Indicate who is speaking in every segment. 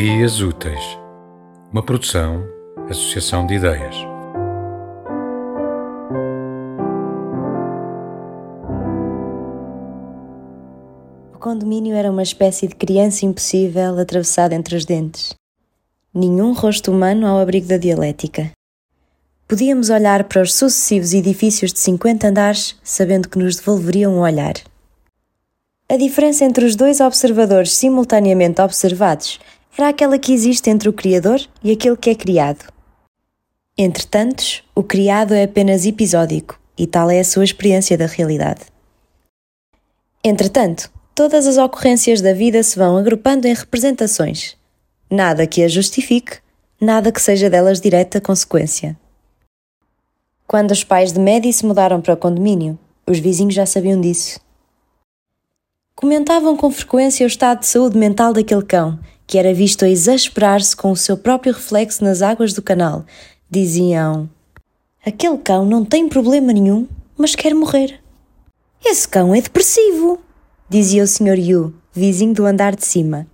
Speaker 1: Ideias Úteis, uma produção, associação de ideias.
Speaker 2: O condomínio era uma espécie de criança impossível atravessada entre os dentes. Nenhum rosto humano ao abrigo da dialética. Podíamos olhar para os sucessivos edifícios de 50 andares sabendo que nos devolveriam o olhar. A diferença entre os dois observadores simultaneamente observados era aquela que existe entre o Criador e aquele que é criado. Entretanto, o criado é apenas episódico e tal é a sua experiência da realidade. Entretanto, todas as ocorrências da vida se vão agrupando em representações. Nada que as justifique, nada que seja delas direta consequência. Quando os pais de Maddie se mudaram para o condomínio, os vizinhos já sabiam disso comentavam com frequência o estado de saúde mental daquele cão, que era visto a exasperar-se com o seu próprio reflexo nas águas do canal. Diziam: Aquele cão não tem problema nenhum, mas quer morrer. Esse cão é depressivo, dizia o Sr. Yu, vizinho do andar de cima.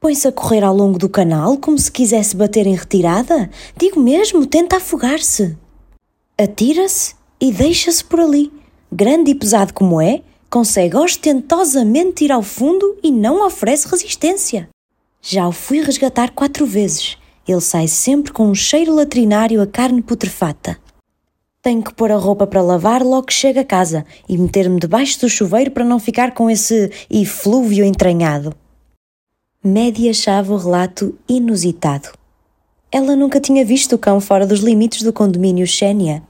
Speaker 2: Põe-se a correr ao longo do canal como se quisesse bater em retirada? Digo mesmo, tenta afogar-se. Atira-se e deixa-se por ali. Grande e pesado como é, consegue ostentosamente ir ao fundo e não oferece resistência. Já o fui resgatar quatro vezes. Ele sai sempre com um cheiro latrinário a carne putrefata. Tenho que pôr a roupa para lavar logo que chego a casa e meter-me debaixo do chuveiro para não ficar com esse eflúvio entranhado. Média achava o relato inusitado. Ela nunca tinha visto o cão fora dos limites do condomínio Xénia.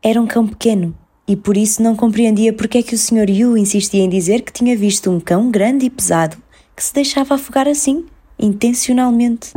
Speaker 2: Era um cão pequeno, e por isso não compreendia porque é que o Sr. Yu insistia em dizer que tinha visto um cão grande e pesado que se deixava afogar assim, intencionalmente.